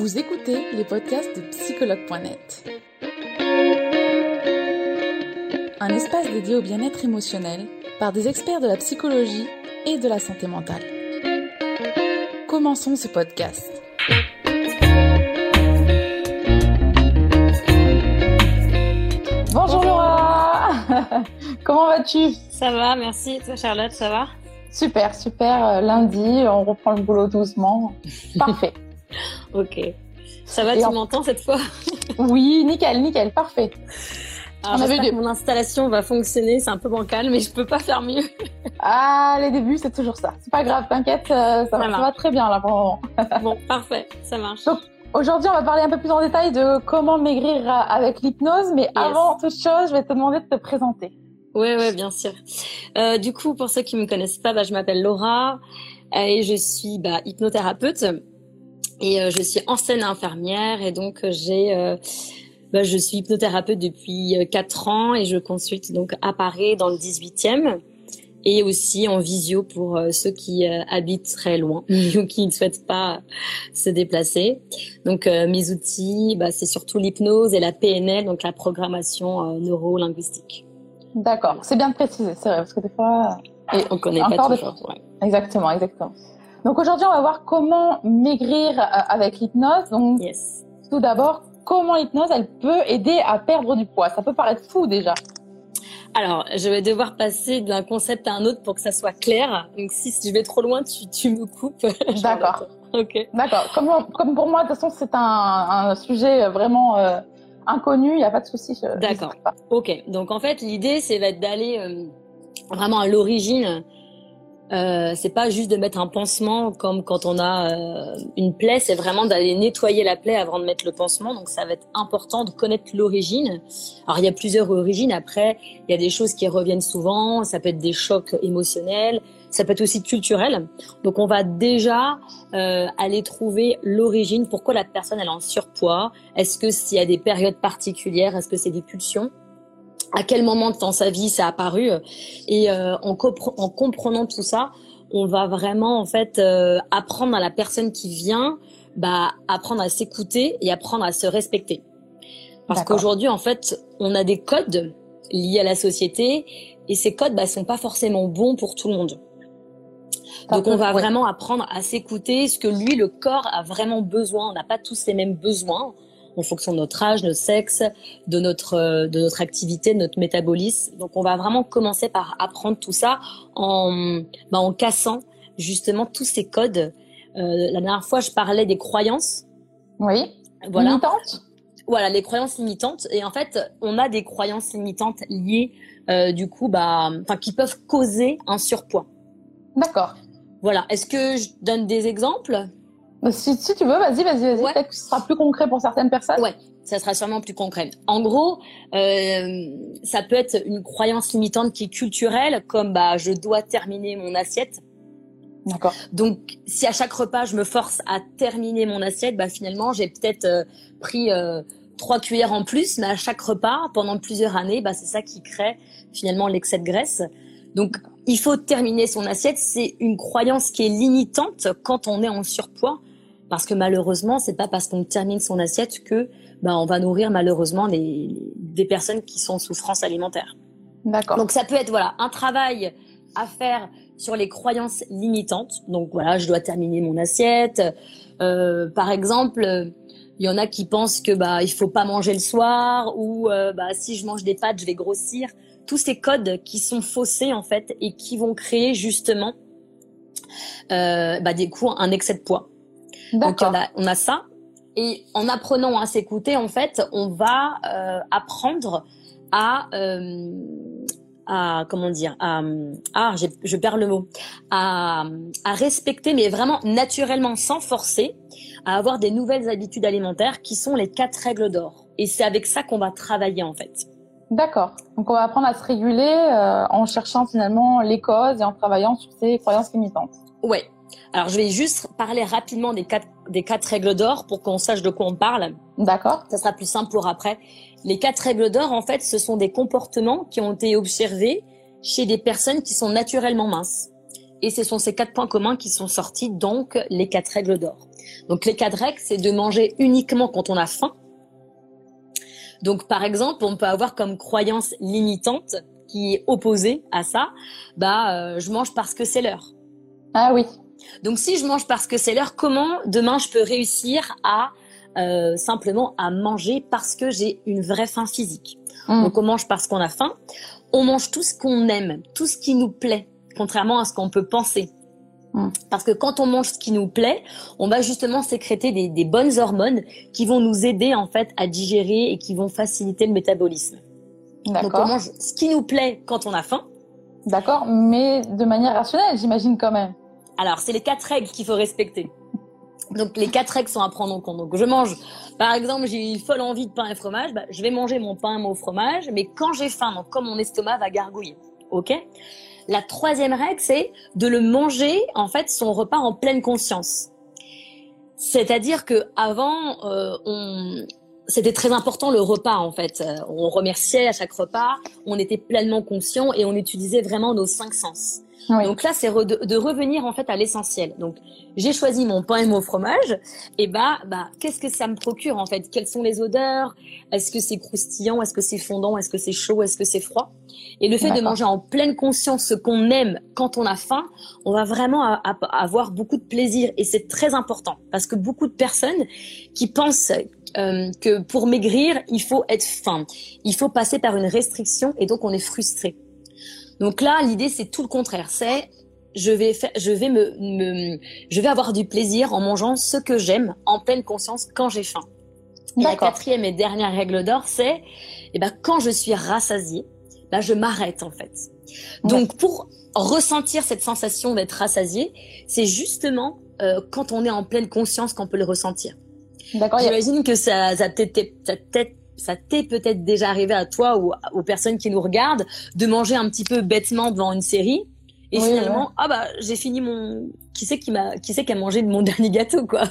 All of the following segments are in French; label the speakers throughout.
Speaker 1: Vous écoutez les podcasts de psychologue.net. Un espace dédié au bien-être émotionnel par des experts de la psychologie et de la santé mentale. Commençons ce podcast. Bonjour Laura Comment vas-tu?
Speaker 2: Ça va, merci. Toi Charlotte, ça va?
Speaker 1: Super, super. Euh, lundi, on reprend le boulot doucement. Parfait.
Speaker 2: Ok. Ça va, tu m'entends cette fois
Speaker 1: Oui, nickel, nickel, parfait.
Speaker 2: Alors, on que mon installation va fonctionner, c'est un peu bancal, mais je peux pas faire mieux.
Speaker 1: ah, les débuts, c'est toujours ça. C'est pas grave, t'inquiète, euh, ça, va, très bien là pour le moment.
Speaker 2: bon, parfait, ça marche.
Speaker 1: Donc, aujourd'hui, on va parler un peu plus en détail de comment maigrir avec l'hypnose, mais avant toute chose, je vais te demander de te présenter.
Speaker 2: Oui, oui, bien sûr. Euh, du coup, pour ceux qui me connaissent pas, bah, je m'appelle Laura euh, et je suis bah, hypnothérapeute et euh, je suis ancienne infirmière et donc euh, j'ai, euh, bah, je suis hypnothérapeute depuis quatre ans et je consulte donc à Paris dans le 18e et aussi en visio pour ceux qui habitent très loin ou qui ne souhaitent pas se déplacer. Donc mes outils, bah, c'est surtout l'hypnose et la PNL, donc la programmation neuro-linguistique.
Speaker 1: D'accord, c'est bien de préciser, c'est vrai, parce que des fois...
Speaker 2: Et on connaît pas toujours. Ouais.
Speaker 1: Exactement, exactement. Donc aujourd'hui, on va voir comment maigrir euh, avec l'hypnose. Donc tout d'abord, comment l'hypnose, elle peut aider à perdre du poids? Ça peut paraître fou déjà.
Speaker 2: Alors, je vais devoir passer d'un concept à un autre pour que ça soit clair. Donc si je vais trop loin, tu, tu me coupes.
Speaker 1: D'accord. ok. D'accord. Comme, comme pour moi, de toute façon, c'est un, un sujet vraiment euh, inconnu, il n'y a pas de souci.
Speaker 2: D'accord. Ok. Donc en fait, l'idée, c'est d'aller euh, vraiment à l'origine euh, c'est pas juste de mettre un pansement comme quand on a euh, une plaie, c'est vraiment d'aller nettoyer la plaie avant de mettre le pansement. Donc ça va être important de connaître l'origine. Alors il y a plusieurs origines. Après, il y a des choses qui reviennent souvent. Ça peut être des chocs émotionnels. Ça peut être aussi culturel. Donc on va déjà euh, aller trouver l'origine. Pourquoi la personne elle est en surpoids? Est-ce que s'il y a des périodes particulières? Est-ce que c'est des pulsions? À quel moment dans sa vie ça a apparu et euh, en, en, comprenant tout ça on va vraiment en fait euh, apprendre à la personne qui vient bah apprendre à s'écouter et apprendre à se respecter. Parce qu'aujourd'hui en fait on a des codes liés à la société et ces codes bah sont pas forcément bons pour tout le monde. Donc on va vraiment apprendre à s'écouter ce que lui le corps a vraiment besoin. On n'a pas tous les mêmes besoins en fonction de notre âge, notre sexe, de notre euh, de notre activité, de notre métabolisme. Donc on va vraiment commencer par apprendre tout ça en bah, en cassant justement tous ces codes. Euh, la dernière fois, je parlais des croyances.
Speaker 1: Oui. Voilà. Limitantes.
Speaker 2: Voilà, les croyances limitantes. Et en fait, on a des croyances limitantes liées, euh, du coup, bah, qui peuvent causer un surpoids.
Speaker 1: D'accord.
Speaker 2: Voilà. Est-ce que je donne des exemples?
Speaker 1: Si, si, tu veux, vas-y, vas-y, vas-y. Peut-être que ce sera plus concret pour certaines personnes.
Speaker 2: Ouais, ça sera sûrement plus concret. En gros, euh, ça peut être une croyance limitante qui est culturelle, comme bah je dois terminer mon assiette.
Speaker 1: D'accord.
Speaker 2: Donc, si à chaque repas je me force à terminer mon assiette, bah finalement j'ai peut-être euh, pris euh, trois cuillères en plus, mais à chaque repas pendant plusieurs années, bah c'est ça qui crée finalement l'excès de graisse. Donc, il faut terminer son assiette. C'est une croyance qui est limitante quand on est en surpoids parce que malheureusement, c'est pas parce qu'on termine son assiette que bah, on va nourrir malheureusement les, des personnes qui sont en souffrance alimentaire.
Speaker 1: D'accord.
Speaker 2: Donc ça peut être voilà un travail à faire sur les croyances limitantes. Donc voilà, je dois terminer mon assiette. Euh, par exemple, il y en a qui pensent que bah il faut pas manger le soir ou euh, bah si je mange des pâtes, je vais grossir. Tous ces codes qui sont faussés en fait et qui vont créer justement euh, bah, des coups un excès de poids. Donc on a, on a ça. Et en apprenant à s'écouter, en fait, on va euh, apprendre à, euh, à comment dire, à, ah, je perds le mot, à, à respecter, mais vraiment naturellement, sans forcer, à avoir des nouvelles habitudes alimentaires qui sont les quatre règles d'or. Et c'est avec ça qu'on va travailler en fait.
Speaker 1: D'accord. Donc on va apprendre à se réguler euh, en cherchant finalement les causes et en travaillant sur ces croyances limitantes.
Speaker 2: Ouais, alors, je vais juste parler rapidement des quatre, des quatre règles d'or pour qu'on sache de quoi on parle.
Speaker 1: D'accord.
Speaker 2: Ça sera plus simple pour après. Les quatre règles d'or, en fait, ce sont des comportements qui ont été observés chez des personnes qui sont naturellement minces. Et ce sont ces quatre points communs qui sont sortis, donc les quatre règles d'or. Donc les quatre règles, c'est de manger uniquement quand on a faim. Donc par exemple, on peut avoir comme croyance limitante qui est opposée à ça, bah euh, je mange parce que c'est l'heure.
Speaker 1: Ah oui.
Speaker 2: Donc si je mange parce que c'est l'heure, comment demain je peux réussir à euh, simplement à manger parce que j'ai une vraie faim physique? Mmh. Donc on mange parce qu'on a faim. On mange tout ce qu'on aime, tout ce qui nous plaît, contrairement à ce qu'on peut penser. Mmh. Parce que quand on mange ce qui nous plaît, on va justement sécréter des, des, bonnes hormones qui vont nous aider en fait à digérer et qui vont faciliter le métabolisme. Donc on mange ce qui nous plaît quand on a faim.
Speaker 1: D'accord, mais de manière rationnelle, j'imagine quand même.
Speaker 2: Alors c'est les quatre règles qu'il faut respecter. Donc les quatre règles sont à prendre en compte. Donc je mange, par exemple, j'ai une folle envie de pain et fromage, bah, je vais manger mon pain et mon fromage, mais quand j'ai faim, donc mon estomac va gargouiller, ok? La troisième règle, c'est de le manger en fait son repas en pleine conscience. C'est-à-dire que avant, euh, on, c'était très important le repas en fait. Euh, on remerciait à chaque repas, on était pleinement conscient et on utilisait vraiment nos cinq sens. Donc là, c'est de, revenir en fait à l'essentiel. Donc j'ai choisi mon pain et mon fromage. Et bah, bah, qu'est-ce que ça me procure en fait? Quelles sont les odeurs? Est-ce que c'est croustillant? Est-ce que c'est fondant? Est-ce que c'est chaud? Est-ce que c'est froid? Et le fait de manger en pleine conscience ce qu'on aime quand on a faim, on va vraiment avoir beaucoup de plaisir. Et c'est très important. Parce que beaucoup de personnes qui pensent euh, que pour maigrir, il faut être faim, il faut passer par une restriction et donc on est frustré. Donc là, l'idée c'est tout le contraire, c'est je vais faire, je vais me, me, je vais avoir du plaisir en mangeant ce que j'aime en pleine conscience quand j'ai faim. Et la quatrième et dernière règle d'or, c'est eh ben quand je suis rassasiée, là je m'arrête en fait. Donc pour ressentir cette sensation d'être rassasié, c'est justement euh, quand on est en pleine conscience qu'on peut le ressentir. D'accord. J'imagine que ça, ça ça t'est peut-être déjà arrivé à toi ou aux personnes qui nous regardent de manger un petit peu bêtement devant une série et finalement ah bah j'ai fini mon qui c'est qui m'a qui c'est qui a mangé de mon dernier gâteau quoi?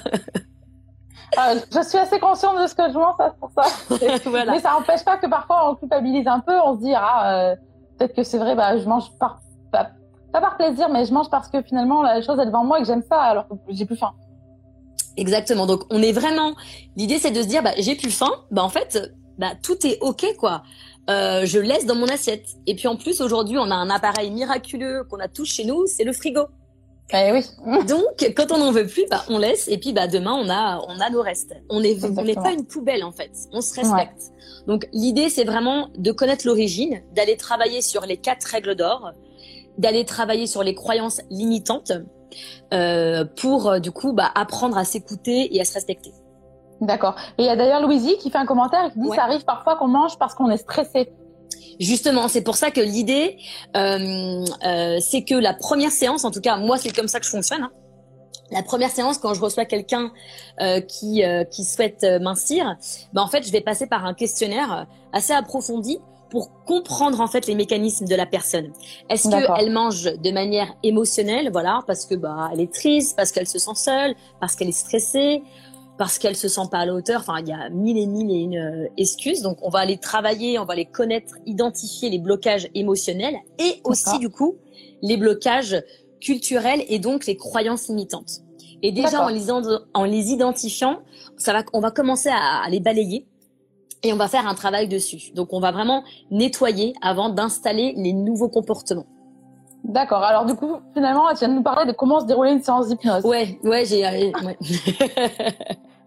Speaker 1: Ah, je suis assez consciente de ce que je mange pour ça. voilà. Mais ça n'empêche pas que parfois on culpabilise un peu, on se dit ah euh, peut-être que c'est vrai bah je mange par pas, pas par plaisir mais je mange parce que finalement la chose est devant moi et que j'aime ça alors que j'ai plus faim.
Speaker 2: Exactement. Donc on est vraiment. L'idée c'est de se dire bah j'ai plus faim. Bah en fait bah tout est ok quoi. Euh, je laisse dans mon assiette. Et puis en plus aujourd'hui on a un appareil miraculeux qu'on a tous chez nous, c'est le frigo.
Speaker 1: Eh oui.
Speaker 2: Donc quand on n'en veut plus, bah on laisse et puis bah demain on a on a nos restes. On est on n'est pas une poubelle en fait. On se respecte. Donc l'idée c'est vraiment de connaître l'origine, d'aller travailler sur les quatre règles d'or, d'aller travailler sur les croyances limitantes euh, pour euh, du coup bah, apprendre à s'écouter et à se respecter.
Speaker 1: D'accord. Et il y a d'ailleurs Louisie qui fait un commentaire et qui dit ça arrive parfois qu'on mange parce qu'on est stressé.
Speaker 2: Justement, c'est pour ça que l'idée, euh, euh, c'est que la première séance, en tout cas moi c'est comme ça que je fonctionne. Hein. La première séance, quand je reçois quelqu'un euh, qui euh, qui souhaite mincir, ben en fait je vais passer par un questionnaire assez approfondi pour comprendre en fait les mécanismes de la personne. Est-ce qu'elle mange de manière émotionnelle, voilà, parce que bah elle est triste, parce qu'elle se sent seule, parce qu'elle est stressée, parce qu'elle se sent pas à la hauteur. Enfin, il y a mille et mille et une euh, excuses. Donc, on va aller travailler, on va les connaître, identifier les blocages émotionnels et aussi du coup les blocages culturels et donc les croyances limitantes. Et déjà en les, en les identifiant, ça va, on va commencer à, à les balayer et on va faire un travail dessus. Donc on va vraiment nettoyer avant d'installer les nouveaux comportements.
Speaker 1: D'accord. Alors du coup, finalement, tu viens de nous parler de comment se dérouler une séance d'hypnose.
Speaker 2: Ouais, ouais, j'ai. Ouais.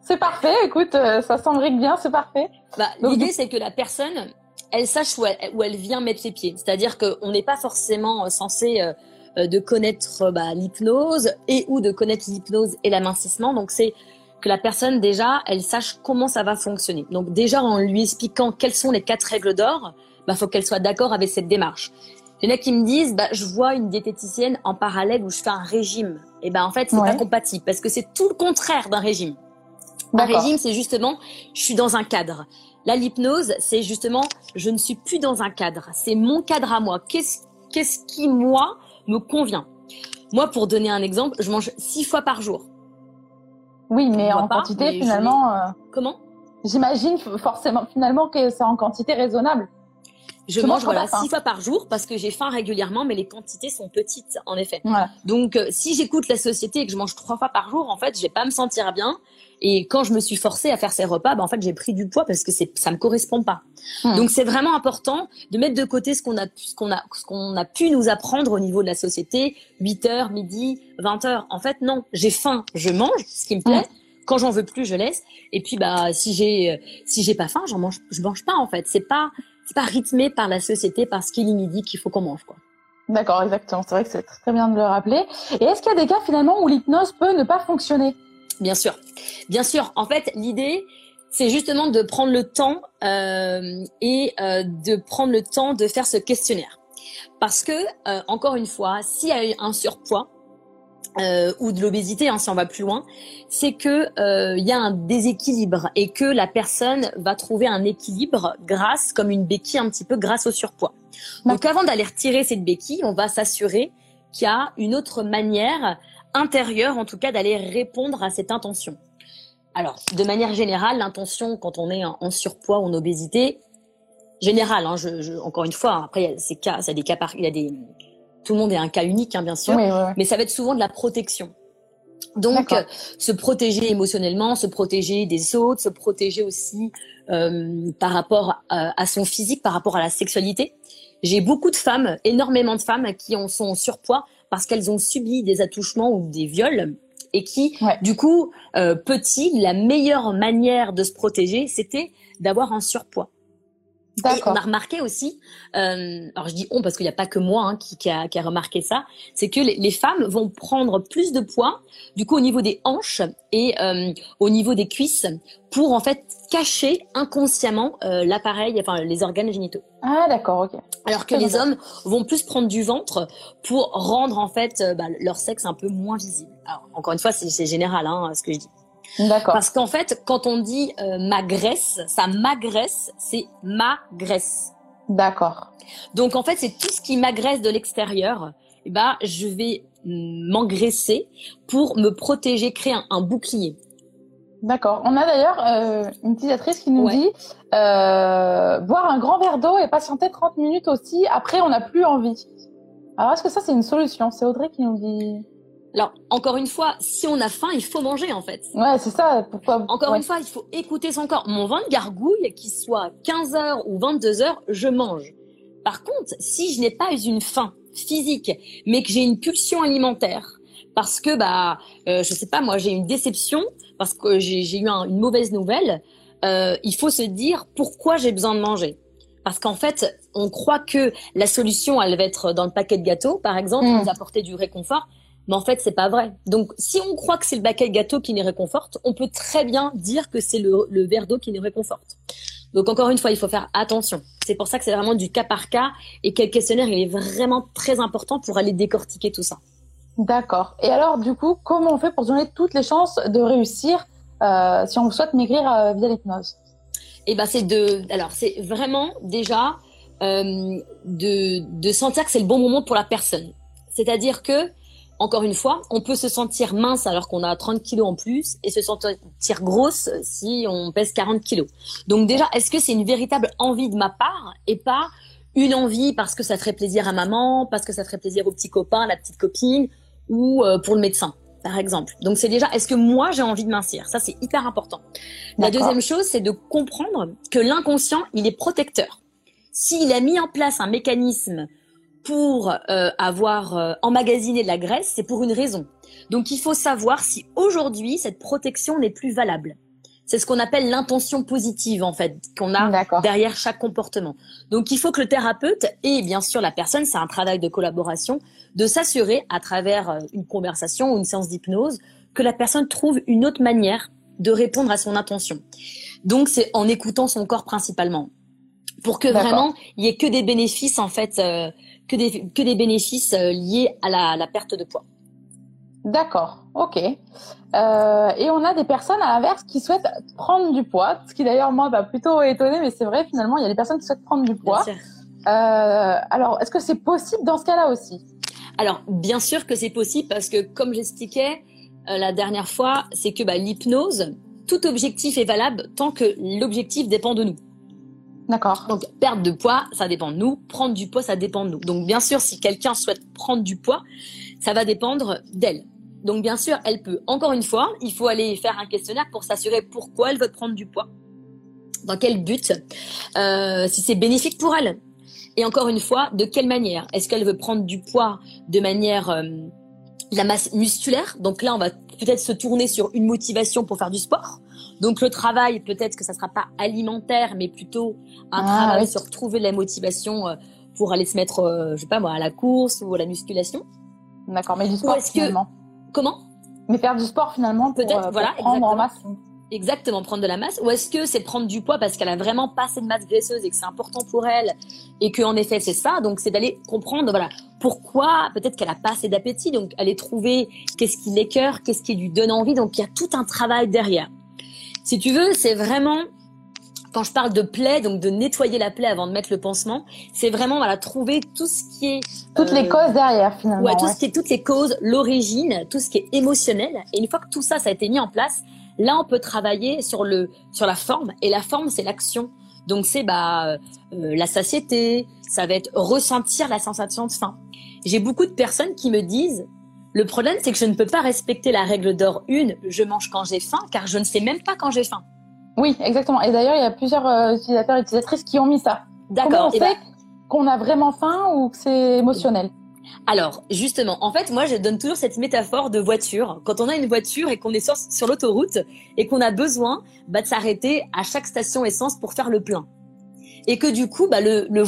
Speaker 1: c'est parfait. Écoute, euh, ça s'embrique bien, c'est parfait.
Speaker 2: Bah, l'idée, c'est que la personne, elle sache où elle, où elle vient mettre ses pieds. C'est-à-dire qu'on n'est pas forcément euh, censé euh, de connaître bah, l'hypnose et ou de connaître l'hypnose et l'amincissement. Donc c'est que la personne déjà, elle sache comment ça va fonctionner. Donc déjà en lui expliquant quelles sont les quatre règles d'or, bah faut qu'elle soit d'accord avec cette démarche. Il y en a qui me disent, bah je vois une diététicienne en parallèle où je fais un régime. Et ben en fait c'est pas compatible parce que c'est tout le contraire d'un régime. Un régime c'est justement, je suis dans un cadre. Là l'hypnose c'est justement, je ne suis plus dans un cadre. C'est mon cadre à moi. Qu'est-ce qu'est-ce qui moi me convient? Moi pour donner un exemple, je mange six fois par jour.
Speaker 1: Oui, mais en quantité finalement. Euh,
Speaker 2: Comment?
Speaker 1: J'imagine forcément finalement que c'est en quantité raisonnable.
Speaker 2: Je mange voilà six fois par jour parce que j'ai faim régulièrement, mais les quantités sont petites en effet. Donc euh, si j'écoute la société et que je mange trois fois par jour, en fait, je vais pas me sentir bien. Et quand je me suis forcée à faire ces repas, bah, en fait, j'ai pris du poids parce que c'est ça me correspond pas. Hmm. Donc c'est vraiment important de mettre de côté ce qu'on a ce qu'on a ce qu'on a pu nous apprendre au niveau de la société, 8 heures, midi, 20 heures. En fait, non, j'ai faim, je mange ce qui me plaît. Hmm. Quand j'en veux plus, je laisse. Et puis bah si j'ai si j'ai pas faim, j'en mange je mange pas en fait. C'est pas c'est pas rythmé par la société parce qu'il est midi qu'il faut qu'on mange quoi.
Speaker 1: D'accord, exactement. C'est vrai que c'est très bien de le rappeler. Et est-ce qu'il y a des cas finalement où l'hypnose peut ne pas fonctionner?
Speaker 2: Bien sûr, bien sûr. En fait, l'idée, c'est justement de prendre le temps euh, et euh, de prendre le temps de faire ce questionnaire. Parce que, euh, encore une fois, s'il y a eu un surpoids, euh, ou de l'obésité, hein, si on va plus loin, c'est que euh, il y a un déséquilibre et que la personne va trouver un équilibre grâce, comme une béquille un petit peu, grâce au surpoids. Donc avant d'aller retirer cette béquille, on va s'assurer qu'il y a une autre manière intérieure, en tout cas, d'aller répondre à cette intention. Alors, de manière générale, l'intention quand on est en, surpoids ou en obésité, générale, hein, je, je, encore une fois, après, il y a ces cas, ça des cas par, il y a des tout le monde est un cas unique, hein, bien sûr, mais ça va être souvent de la protection. Donc, se protéger émotionnellement, se protéger des autres, se protéger aussi euh, par rapport à, son physique, par rapport à la sexualité. J'ai beaucoup de femmes, énormément de femmes qui en sont en surpoids parce qu'elles ont subi des attouchements ou des viols et qui, du coup, euh, petit, la meilleure manière de se protéger, c'était d'avoir un surpoids. Et on a remarqué aussi, euh, alors je dis on parce qu'il n'y a pas que moi hein, qui, qui, a, qui, a, remarqué ça, c'est que les, les, femmes vont prendre plus de poids, du coup au niveau des hanches et euh, au niveau des cuisses, pour en fait cacher inconsciemment euh, l'appareil, enfin les organes génitaux.
Speaker 1: Ah d'accord, ok.
Speaker 2: Alors que les hommes vont plus prendre du ventre pour rendre en fait euh, bah, leur sexe un peu moins visible. Alors encore une fois, c'est général hein, ce que je dis.
Speaker 1: D'accord.
Speaker 2: Parce qu'en fait, quand on dit euh, ma graisse, ça m'agresse, c'est ma graisse.
Speaker 1: D'accord.
Speaker 2: Donc en fait, c'est tout ce qui m'agresse de l'extérieur. Eh ben, je vais m'engraisser pour me protéger, créer un, bouclier.
Speaker 1: D'accord. On a d'ailleurs euh, une utilisatrice qui nous dit euh, boire un grand verre d'eau et patienter 30 minutes aussi. Après, on n'a plus envie. Alors, est-ce que ça, c'est une solution? C'est Audrey qui nous dit.
Speaker 2: Alors, encore une fois, si on a faim, il faut manger, en fait.
Speaker 1: Ouais, c'est ça. Pourquoi
Speaker 2: Encore une fois, il faut écouter son corps. Mon vin de gargouille, qu'il soit 15 heures ou 22 heures, je mange. Par contre, si je n'ai pas une faim physique, mais que j'ai une pulsion alimentaire, parce que, bah, euh, je sais pas, moi, j'ai une déception, parce que j'ai eu une mauvaise nouvelle, euh, il faut se dire pourquoi j'ai besoin de manger. Parce qu'en fait, on croit que la solution, elle va être dans le paquet de gâteaux, par exemple, mmh. nous apporter du réconfort. Mais en fait, c'est pas vrai. Donc, si on croit que c'est le baquet de gâteau qui nous réconforte, on peut très bien dire que c'est le, le verre d'eau qui nous réconforte. Donc, encore une fois, il faut faire attention. C'est pour ça que c'est vraiment du cas par cas et que le questionnaire, il est vraiment très important pour aller décortiquer tout ça.
Speaker 1: D'accord. Et alors, du coup, comment on fait pour donner toutes les chances de réussir euh, si on souhaite maigrir euh, via l'hypnose?
Speaker 2: Eh ben, c'est de. Alors, c'est vraiment déjà euh, de, de sentir que c'est le bon moment pour la personne. C'est-à-dire que encore une fois, on peut se sentir mince alors qu'on a 30 kilos en plus et se sentir grosse si on pèse 40 kilos. Donc déjà, est-ce que c'est une véritable envie de ma part et pas une envie parce que ça ferait plaisir à maman, parce que ça ferait plaisir au petit copain, la petite copine ou euh, pour le médecin par exemple. Donc c'est déjà, est-ce que moi j'ai envie de mincir? Ça c'est hyper important. La deuxième chose, c'est de comprendre que l'inconscient, il est protecteur. S'il a mis en place un mécanisme pour euh, avoir euh, emmagasiné de la graisse, c'est pour une raison. Donc il faut savoir si aujourd'hui cette protection n'est plus valable. C'est ce qu'on appelle l'intention positive en fait qu'on a derrière chaque comportement. Donc il faut que le thérapeute et bien sûr la personne, c'est un travail de collaboration, de s'assurer à travers euh, une conversation ou une séance d'hypnose que la personne trouve une autre manière de répondre à son intention. Donc c'est en écoutant son corps principalement pour que vraiment il y ait que des bénéfices en fait que des, que des bénéfices euh, liés à la, la perte de poids.
Speaker 1: D'accord, ok. Euh, et on a des personnes à l'inverse qui souhaitent prendre du poids, ce qui d'ailleurs moi m'a plutôt étonné, mais c'est vrai finalement il y a des personnes qui souhaitent prendre du poids. Euh, alors est-ce que c'est possible dans ce cas-là aussi?
Speaker 2: Alors bien sûr que c'est possible parce que comme j'expliquais euh, la dernière fois, c'est que bah, l'hypnose, tout objectif est valable tant que l'objectif dépend de nous.
Speaker 1: D'accord.
Speaker 2: Donc perdre de poids, ça dépend de nous. Prendre du poids, ça dépend de nous. Donc bien sûr, si quelqu'un souhaite prendre du poids, ça va dépendre d'elle. Donc bien sûr, elle peut. Encore une fois, il faut aller faire un questionnaire pour s'assurer pourquoi elle veut prendre du poids, dans quel but, euh, si c'est bénéfique pour elle. Et encore une fois, de quelle manière? Est-ce qu'elle veut prendre du poids de manière euh, la masse musculaire? Donc là, on va peut-être se tourner sur une motivation pour faire du sport. Donc le travail, peut-être que ça sera pas alimentaire, mais plutôt un ah, travail sur trouver la motivation euh, pour aller se mettre, euh, je sais pas moi, à la course ou à la musculation.
Speaker 1: D'accord, mais du sport finalement.
Speaker 2: Comment?
Speaker 1: Mais faire du sport finalement pour, peut-être, voilà, prendre en masse.
Speaker 2: Exactement, prendre de la masse. Ou est-ce que c'est prendre du poids parce qu'elle a vraiment pas assez de masse graisseuse et que c'est important pour elle et qu'en effet c'est ça. Donc c'est d'aller comprendre voilà pourquoi peut-être qu'elle a pas assez d'appétit. Donc aller trouver qu'est-ce qui l'écœure, qu'est-ce qui lui donne envie. Donc il y a tout un travail derrière. Si tu veux, c'est vraiment quand je parle de plaie, donc de nettoyer la plaie avant de mettre le pansement, c'est vraiment voilà trouver tout ce qui est
Speaker 1: toutes les euh, causes derrière finalement.
Speaker 2: Ouais, tout ce qui est toutes les causes, l'origine, tout ce qui est émotionnel. Et une fois que tout ça ça a été mis en place, Là, on peut travailler sur le sur la forme et la forme, c'est l'action. Donc c'est bah euh, la satiété, ça va être ressentir la sensation de faim. J'ai beaucoup de personnes qui me disent le problème c'est que je ne peux pas respecter la règle d'or une, je mange quand j'ai faim car je ne sais même pas quand j'ai faim.
Speaker 1: Oui, exactement. Et d'ailleurs, il y a plusieurs euh, utilisateurs et utilisatrices qui ont mis ça. D'accord. On eh sait ben qu'on a vraiment faim ou que c'est émotionnel?
Speaker 2: Alors, justement, en fait, moi, je donne toujours cette métaphore de voiture. Quand on a une voiture et qu'on est sur, l'autoroute et qu'on a besoin bah, de s'arrêter à chaque station essence pour faire le plein. Et que du coup, bah, le, le,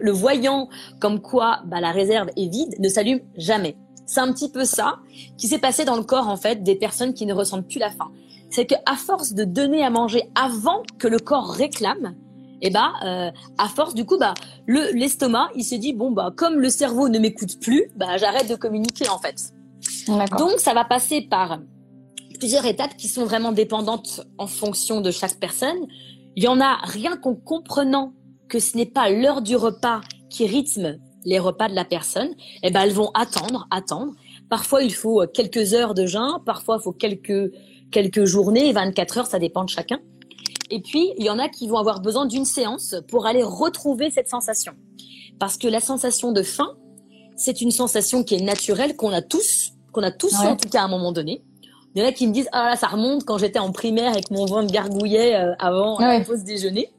Speaker 2: le voyant comme quoi bah, la réserve est vide ne s'allume jamais. C'est un petit peu ça qui s'est passé dans le corps, en fait, des personnes qui ne ressentent plus la faim. C'est qu'à force de donner à manger avant que le corps réclame, et bah euh, à force du coup bah le l'estomac il se dit bon bah comme le cerveau ne m'écoute plus bah j'arrête de communiquer en fait. Donc ça va passer par plusieurs étapes qui sont vraiment dépendantes en fonction de chaque personne. Il y en a rien qu'en comprenant que ce n'est pas l'heure du repas qui rythme les repas de la personne, et ben elles vont attendre, attendre. Parfois il faut quelques heures de jeûne, parfois il faut quelques quelques journées, 24 heures, ça dépend de chacun. Et puis, il y en a qui vont avoir besoin d'une séance pour aller retrouver cette sensation. Parce que la sensation de faim, c'est une sensation qui est naturelle, qu'on a tous, qu'on a tous en tout cas à un moment donné. Il y en a qui me disent, ah là, ça remonte quand j'étais en primaire et que mon ventre gargouillait euh, avant la pause déjeuner.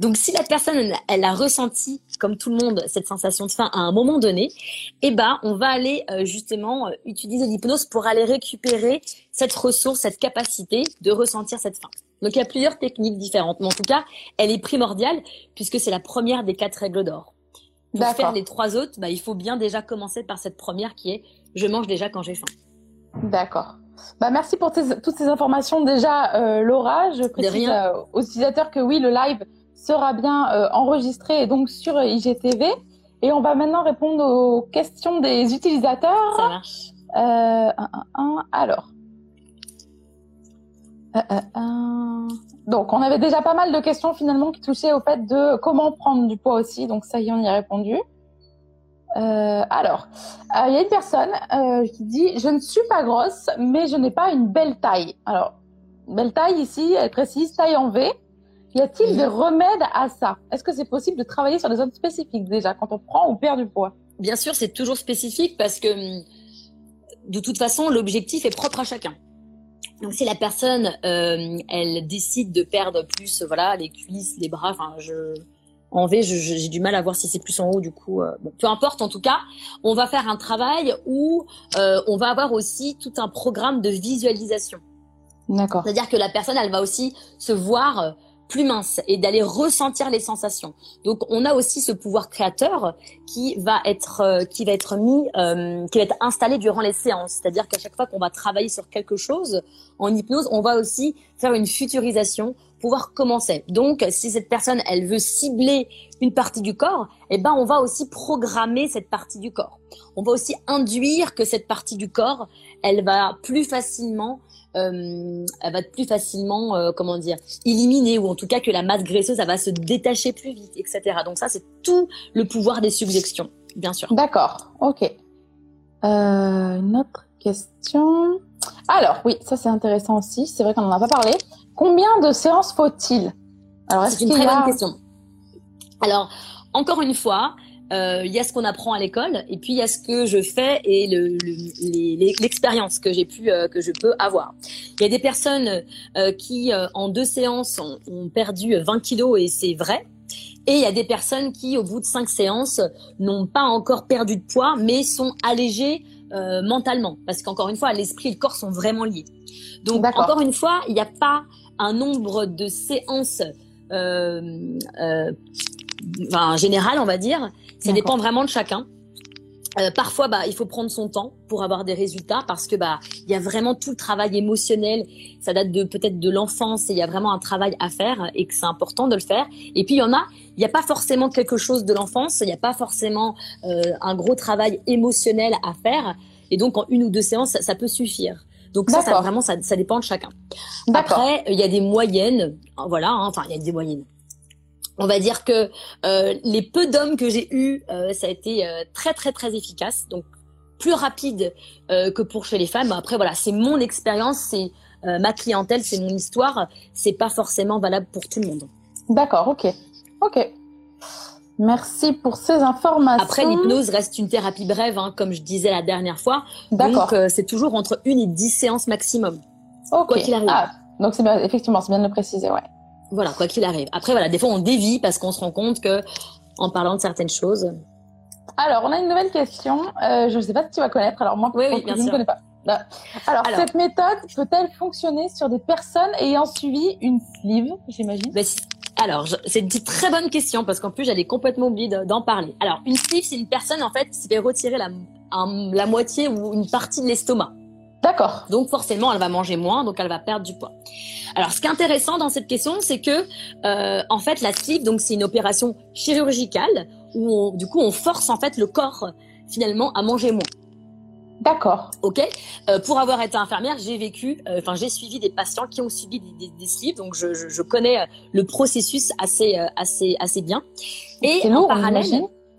Speaker 2: Donc, si la personne, elle a ressenti, comme tout le monde, cette sensation de faim à un moment donné, eh ben, on va aller euh, justement euh, utiliser l'hypnose pour aller récupérer cette ressource, cette capacité de ressentir cette faim. Donc, il y a plusieurs techniques différentes, mais en tout cas, elle est primordiale puisque c'est la première des quatre règles d'or. Pour faire les trois autres, bah, il faut bien déjà commencer par cette première qui est je mange déjà quand j'ai faim.
Speaker 1: D'accord. Bah, merci pour toutes ces informations. Déjà, euh, Laura, je précise aux utilisateurs que oui, le live sera bien euh, enregistré et donc sur IGTV. Et on va maintenant répondre aux questions des utilisateurs.
Speaker 2: Ça marche.
Speaker 1: Euh, alors. Euh, donc, on avait déjà pas mal de questions finalement qui touchaient au fait de comment prendre du poids aussi. Donc, ça y est, on y a répondu. alors, il y a une personne qui dit Je ne suis pas grosse, mais je n'ai pas une belle taille. Alors, belle taille ici, elle précise taille en V. Y a-t-il des remèdes à ça? Est-ce que c'est possible de travailler sur des zones spécifiques déjà quand on prend ou perd du poids?
Speaker 2: Bien sûr, c'est toujours spécifique parce que de toute façon, l'objectif est propre à chacun. Donc si la personne, euh, elle décide de perdre plus, voilà, les cuisses, les bras, enfin, je en V, j'ai du mal à voir si c'est plus en haut, du coup, euh, bon, peu importe. En tout cas, on va faire un travail où euh, on va avoir aussi tout un programme de visualisation.
Speaker 1: D'accord.
Speaker 2: C'est-à-dire que la personne, elle va aussi se voir plus mince et d'aller ressentir les sensations. Donc on a aussi ce pouvoir créateur qui va être euh, qui va être mis euh, qui va être installé durant les séances, c'est-à-dire qu'à chaque fois qu'on va travailler sur quelque chose en hypnose, on va aussi faire une futurisation pour voir comment c'est. Donc si cette personne elle veut cibler une partie du corps, eh ben on va aussi programmer cette partie du corps. On va aussi induire que cette partie du corps, elle va plus facilement euh, elle va être plus facilement, euh, comment dire, éliminée ou en tout cas que la masse graisseuse, elle va se détacher plus vite, etc. Donc ça, c'est tout le pouvoir des suggestions, bien sûr.
Speaker 1: D'accord, ok. Euh, une autre question. Alors, oui, ça c'est intéressant aussi. C'est vrai qu'on n'en a pas parlé. Combien de séances faut-il?
Speaker 2: Alors, c'est une très bonne question. Alors, encore une fois, euh, il y a ce qu'on apprend à l'école et puis il y a ce que je fais et l'expérience que j'ai pu euh, que je peux avoir. Il y a des personnes euh, qui en deux séances ont, ont perdu 20 kilos et c'est vrai. Et il y a des personnes qui, au bout de cinq séances, n'ont pas encore perdu de poids, mais sont allégées euh, mentalement. Parce qu'encore une fois, l'esprit et le corps sont vraiment liés. Donc, encore une fois, il n'y a pas un nombre de séances euh, euh, enfin, général, on va dire. Ça dépend vraiment de chacun. Euh, parfois, bah, il faut prendre son temps pour avoir des résultats parce que bah, il y a vraiment tout le travail émotionnel. Ça date de peut-être de l'enfance et il y a vraiment un travail à faire et que c'est important de le faire. Et puis il y en a, il n'y a pas forcément quelque chose de l'enfance, il n'y a pas forcément euh, un gros travail émotionnel à faire. Et donc en une ou deux séances, ça, ça peut suffire. Donc ça, ça vraiment, ça, ça, dépend de chacun. Après, il y a des moyennes, voilà, hein, enfin il y a des moyennes on va dire que euh, les peu d'hommes que j'ai eus, euh, ça a été euh, très très très efficace, donc plus rapide que pour chez les femmes. Après voilà, c'est mon expérience, c'est ma clientèle, c'est mon histoire, c'est pas forcément valable pour tout le monde.
Speaker 1: D'accord, ok, ok. Merci pour ces informations.
Speaker 2: Après, l'hypnose reste une thérapie brève, hein, comme je disais la dernière fois. D'accord. Donc, c'est toujours entre une et dix séances maximum.
Speaker 1: Ok. Quoi qu'il arrive. Ah, donc c'est bien, effectivement, c'est bien de le préciser, ouais.
Speaker 2: Voilà, quoi qu'il arrive. Après, voilà, des fois, on dévie parce qu'on se rend compte que, en parlant de certaines choses.
Speaker 1: Alors, on a une nouvelle question. Euh, je ne sais pas si tu vas connaître. Alors, moi,
Speaker 2: oui, je ne
Speaker 1: connais pas. Alors, cette méthode peut-elle fonctionner sur des personnes ayant suivi une sleeve, j'imagine?
Speaker 2: Ben, Alors, c'est une très bonne question parce qu'en plus, j'allais complètement oublier d'en parler. Alors, une sleeve, c'est une personne, en fait, qui fait retirer la, la moitié ou une partie de l'estomac.
Speaker 1: D'accord.
Speaker 2: Donc forcément, elle va manger moins, donc elle va perdre du poids. Alors, ce qui est intéressant dans cette question, c'est que euh, en fait, la sleeve, donc c'est une opération chirurgicale où du coup on force en fait le corps finalement à manger moins.
Speaker 1: D'accord.
Speaker 2: Ok. Euh, pour avoir été infirmière, j'ai vécu, euh, enfin j'ai suivi des patients qui ont subi des, des, sleeves, donc je, je, je, connais le processus assez assez assez bien.
Speaker 1: Et en parallèle,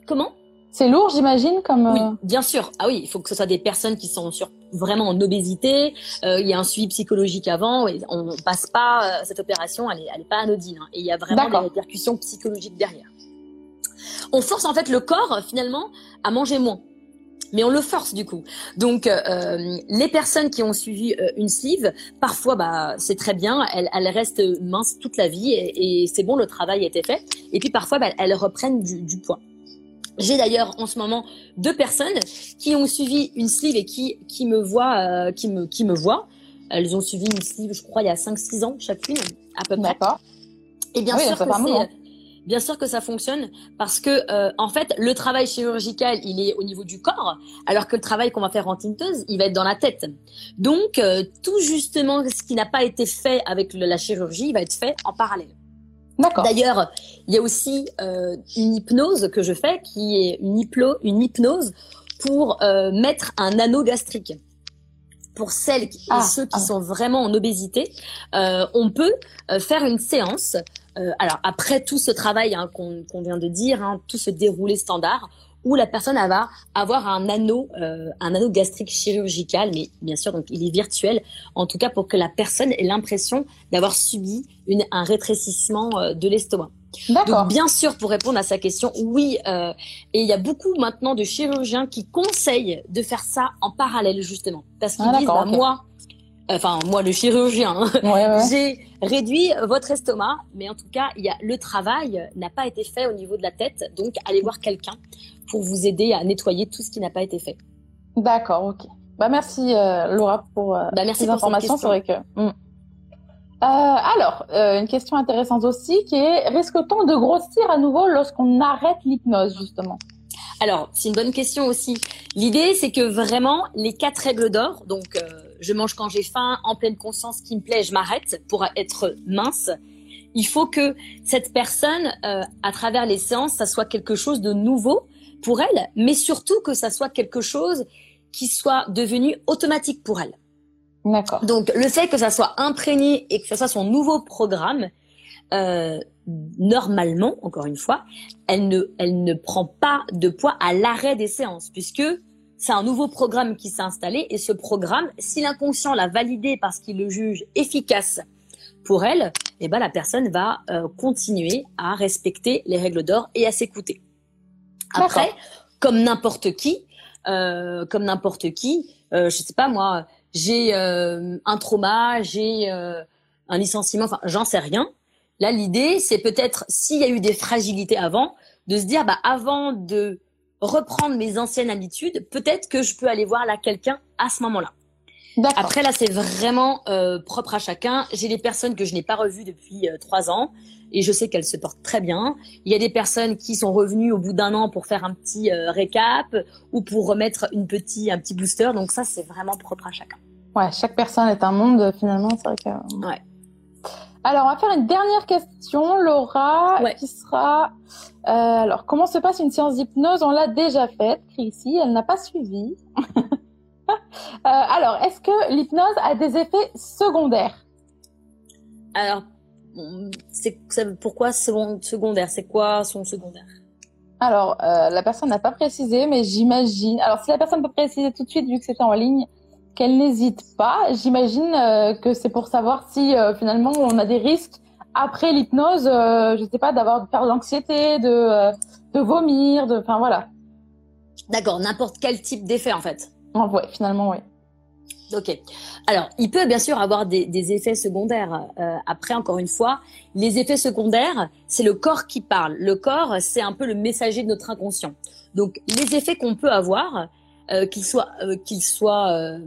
Speaker 2: comment?
Speaker 1: C'est lourd, j'imagine, comme.
Speaker 2: Oui, bien sûr. Ah oui, il faut que ce soit des personnes qui sont sur vraiment en obésité. Euh, il y a un suivi psychologique avant. Et on passe pas euh, cette opération, elle est, elle est pas anodine. Hein, et il y a vraiment des répercussions psychologiques derrière. On force en fait le corps finalement à manger moins. Mais on le force du coup. Donc euh, les personnes qui ont suivi une sleeve, parfois bah c'est très bien, elles, elles restent minces toute la vie et, et c'est bon, le travail a été fait. Et puis parfois bah, elles reprennent du, du poids. J'ai d'ailleurs en ce moment deux personnes qui ont suivi une sleeve et qui qui me voient euh, qui me qui me voient. Elles ont suivi une sleeve, je crois, il y a 5-6 ans chacune, à peu près.
Speaker 1: D'accord.
Speaker 2: Et bien sûr que c'est bien sûr que ça fonctionne parce que euh, en fait le travail chirurgical il est au niveau du corps alors que le travail qu'on va faire en tinteuse il va être dans la tête donc euh, tout justement ce qui n'a pas été fait avec la chirurgie il va être fait en parallèle D'ailleurs, il y a aussi euh, une hypnose que je fais qui est une, hypno, une hypnose pour euh, mettre un anneau gastrique. Pour celles et ah, ceux qui ah. sont vraiment en obésité, euh, on peut faire une séance. Euh, alors après tout ce travail hein, qu'on vient de dire, hein, tout ce déroulé standard, où la personne va avoir un anneau, euh, un anneau gastrique chirurgical, mais bien sûr, donc il est virtuel, en tout cas pour que la personne ait l'impression d'avoir subi une, un rétrécissement euh, de l'estomac. Donc bien sûr, pour répondre à sa question, oui, euh, et il y a beaucoup maintenant de chirurgiens qui conseillent de faire ça en parallèle justement, parce qu'ils ah, disent, bah, moi, enfin moi le chirurgien, hein, j'ai réduit votre estomac, mais en tout cas, il y a le travail n'a pas été fait au niveau de la tête, donc allez voir quelqu'un pour vous aider à nettoyer tout ce qui n'a pas été fait.
Speaker 1: D'accord, ok. Bah merci euh, Laura pour euh, bah, merci ces informations. C'est vrai que. Hmm. Euh, alors, euh, une question intéressante aussi qui est risque-t-on de grossir à nouveau lorsqu'on arrête l'hypnose justement?
Speaker 2: Alors, c'est une bonne question aussi. L'idée, c'est que vraiment les quatre règles d'or, donc je mange quand j'ai faim, en pleine conscience, qui me plaît, je m'arrête pour être mince. Il faut que cette personne, à travers les séances, ça soit quelque chose de nouveau pour elle, mais surtout que ça soit quelque chose qui soit devenu automatique pour elle.
Speaker 1: D'accord.
Speaker 2: Donc le fait que ça soit imprégné et que ça soit son nouveau programme, euh, normalement, encore une fois, elle ne, elle ne prend pas de poids à l'arrêt des séances, puisque c'est un nouveau programme qui s'est installé et ce programme, si l'inconscient l'a validé parce qu'il le juge efficace pour elle, eh ben la personne va euh, continuer à respecter les règles d'or et à s'écouter. Après, comme n'importe qui, euh, comme n'importe qui, euh, je sais pas moi, j'ai euh, un trauma, j'ai un licenciement, enfin j'en sais rien. Là, l'idée, c'est peut-être s'il y a eu des fragilités avant, de se dire, bah avant de reprendre mes anciennes habitudes, peut-être que je peux aller voir là quelqu'un à ce moment-là. Après là, c'est vraiment euh, propre à chacun. J'ai des personnes que je n'ai pas revues depuis euh, trois ans et je sais qu'elles se portent très bien. Il y a des personnes qui sont revenues au bout d'un an pour faire un petit euh, récap ou pour remettre une petit, un petit booster. Donc ça, c'est vraiment propre à chacun.
Speaker 1: Ouais, chaque personne est un monde finalement. C'est vrai que.
Speaker 2: Ouais.
Speaker 1: Alors, on va faire une dernière question, Laura, qui sera alors comment se passe une séance d'hypnose? On l'a déjà faite, Chrissy, elle n'a pas suivi. Euh, alors, est-ce que l'hypnose a des effets secondaires?
Speaker 2: Alors, c'est pourquoi secondaire? C'est quoi son secondaire?
Speaker 1: Alors, euh, la personne n'a pas précisé, mais j'imagine. Alors, si la personne peut préciser tout de suite, vu que c'était en ligne, qu'elle n'hésite pas, j'imagine euh, que c'est pour savoir si finalement on a des risques après l'hypnose, je ne sais pas, d'avoir de faire de l'anxiété, de, de vomir, de, enfin voilà.
Speaker 2: D'accord, n'importe quel type d'effet en fait.
Speaker 1: Oh, ouais, finalement, oui.
Speaker 2: Ok. Alors, il peut bien sûr avoir des, effets secondaires. Euh, après, encore une fois, les effets secondaires, c'est le corps qui parle. Le corps, c'est un peu le messager de notre inconscient. Donc, les effets qu'on peut avoir, euh, qu'ils soient, euh, qu'ils soient, euh,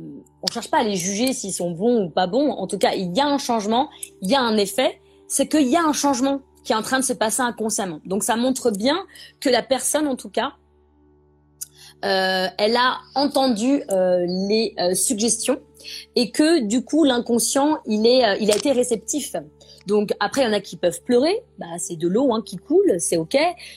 Speaker 2: on cherche pas à les juger s'ils sont bons ou pas bons. En tout cas, il y a un changement, il y a un effet. C'est qu'il y a un changement qui est en train de se passer inconsciemment. Donc, ça montre bien que la personne, en tout cas, elle a entendu euh, les euh, suggestions et que du coup l'inconscient il est il a été réceptif. Donc après il y en a qui peuvent pleurer, bah c'est de l'eau hein, qui coule, c'est ok.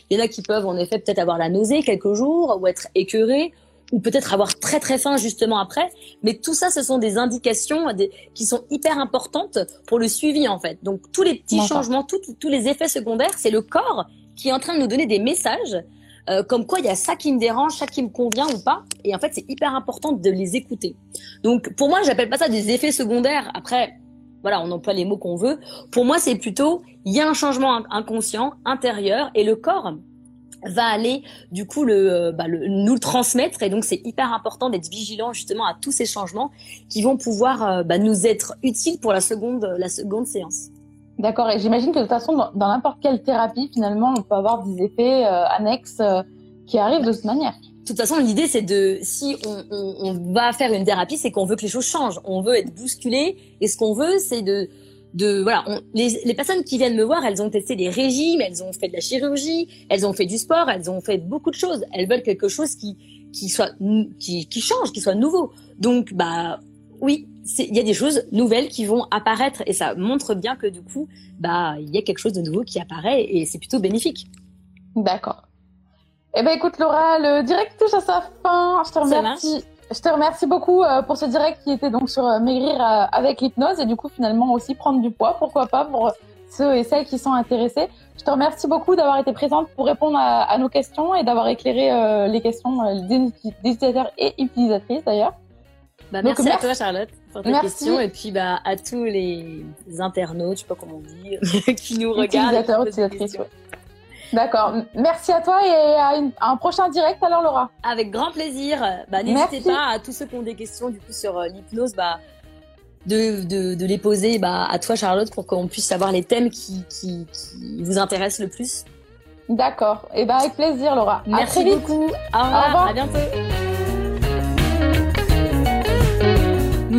Speaker 2: Il y en a qui peuvent en effet peut-être avoir la nausée quelques jours ou être écœurés ou peut-être avoir très très faim justement après. Mais tout ça, ce sont des indications qui sont hyper importantes pour le suivi en fait. Donc tous les petits changements, tous les effets secondaires, c'est le corps qui est en train de nous donner des messages euh, comme quoi il y a ça qui me dérange, ça qui me convient ou pas. Et en fait, c'est hyper important de les écouter. Donc, pour moi, j'appelle pas ça des effets secondaires. Après, voilà, on emploie les mots qu'on veut. Pour moi, c'est plutôt il y a un changement inconscient, intérieur, et le corps va aller du coup euh, bah, le nous le transmettre et donc c'est hyper important d'être vigilant justement à tous ces changements qui vont pouvoir euh, bah, nous être utiles pour la seconde la seconde séance.
Speaker 1: D'accord. Et j'imagine que de toute façon, dans n'importe quelle thérapie, finalement, on peut avoir des effets euh, annexes euh, qui arrivent de cette manière.
Speaker 2: De toute façon, l'idée, c'est de, si on, va faire une thérapie, c'est qu'on veut que les choses changent. On veut être bousculé. Et ce qu'on veut, c'est de, de, voilà, les, les, personnes qui viennent me voir, elles ont testé des régimes, elles ont fait de la chirurgie, elles ont fait du sport, elles ont fait beaucoup de choses. Elles veulent quelque chose qui, qui soit, qui, qui change, qui soit nouveau. Donc, bah, oui, il y a des choses nouvelles qui vont apparaître et ça montre bien que du coup, bah, il y a quelque chose de nouveau qui apparaît et c'est plutôt bénéfique.
Speaker 1: D'accord. Eh ben, écoute, Laura, le direct touche à sa fin. Je te remercie. Je te remercie beaucoup euh, pour ce direct qui était donc sur euh, maigrir euh, avec l'hypnose et du coup finalement aussi prendre du poids, pourquoi pas pour ceux et celles qui sont intéressés. Je te remercie beaucoup d'avoir été présente pour répondre à, nos questions et d'avoir éclairé les questions des utilisateurs et utilisatrices d'ailleurs.
Speaker 2: Bah, merci, à toi Charlotte pour ta question et puis bah à tous les internautes, je sais pas comment on dit, qui nous regardent.
Speaker 1: D'accord. Merci à toi et à, un prochain direct alors Laura.
Speaker 2: Avec grand plaisir. Bah, n'hésitez pas à tous ceux qui ont des questions du coup sur euh, l'hypnose, bah, de, de, de, les poser bah, à toi Charlotte pour qu'on puisse savoir les thèmes qui, qui, qui vous intéressent le plus.
Speaker 1: D'accord. Et bah avec plaisir Laura.
Speaker 2: Merci beaucoup. Au revoir. Au revoir. À bientôt.